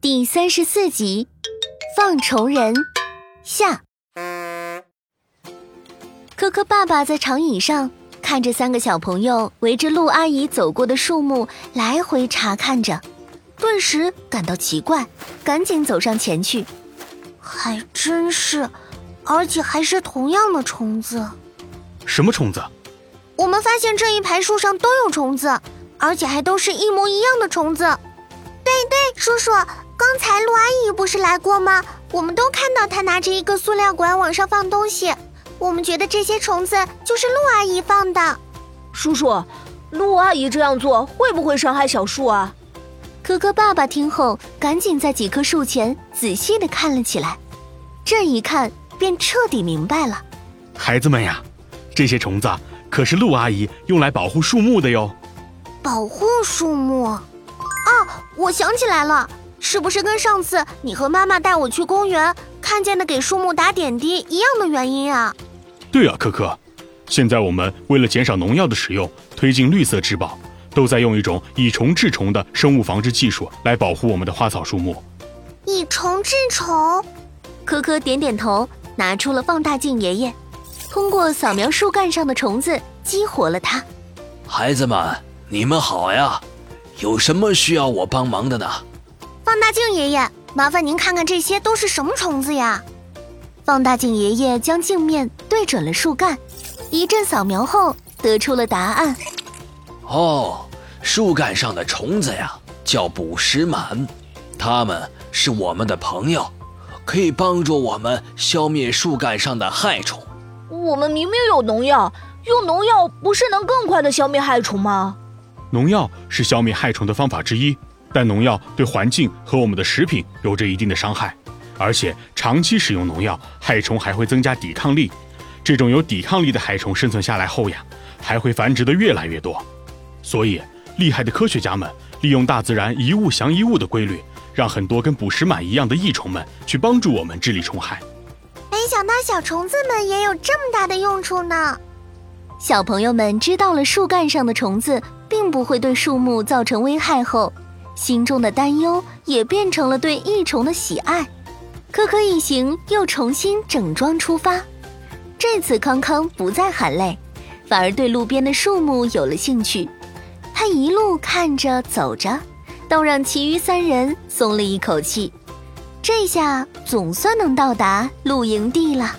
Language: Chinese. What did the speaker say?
第三十四集，放虫人下。科科爸爸在长椅上看着三个小朋友围着陆阿姨走过的树木来回查看着，顿时感到奇怪，赶紧走上前去。还真是，而且还是同样的虫子。什么虫子？我们发现这一排树上都有虫子，而且还都是一模一样的虫子。对对，叔叔。刚才陆阿姨不是来过吗？我们都看到她拿着一个塑料管往上放东西，我们觉得这些虫子就是陆阿姨放的。叔叔，陆阿姨这样做会不会伤害小树啊？可可爸爸听后，赶紧在几棵树前仔细的看了起来，这一看便彻底明白了。孩子们呀，这些虫子可是陆阿姨用来保护树木的哟。保护树木？哦，我想起来了。是不是跟上次你和妈妈带我去公园看见的给树木打点滴一样的原因啊？对啊，可可，现在我们为了减少农药的使用，推进绿色植保，都在用一种以虫治虫的生物防治技术来保护我们的花草树木。以虫治虫？可可点点头，拿出了放大镜，爷爷通过扫描树干上的虫子，激活了它。孩子们，你们好呀，有什么需要我帮忙的呢？放大镜爷爷，麻烦您看看这些都是什么虫子呀？放大镜爷爷将镜面对准了树干，一阵扫描后得出了答案。哦，树干上的虫子呀，叫捕食螨，它们是我们的朋友，可以帮助我们消灭树干上的害虫。我们明明有农药，用农药不是能更快的消灭害虫吗？农药是消灭害虫的方法之一。但农药对环境和我们的食品有着一定的伤害，而且长期使用农药，害虫还会增加抵抗力。这种有抵抗力的害虫生存下来后呀，还会繁殖的越来越多。所以，厉害的科学家们利用大自然一物降一物的规律，让很多跟捕食螨一样的益虫们去帮助我们治理虫害。没想到小虫子们也有这么大的用处呢。小朋友们知道了树干上的虫子并不会对树木造成危害后。心中的担忧也变成了对益虫的喜爱，可可一行又重新整装出发。这次康康不再喊累，反而对路边的树木有了兴趣。他一路看着走着，倒让其余三人松了一口气。这下总算能到达露营地了。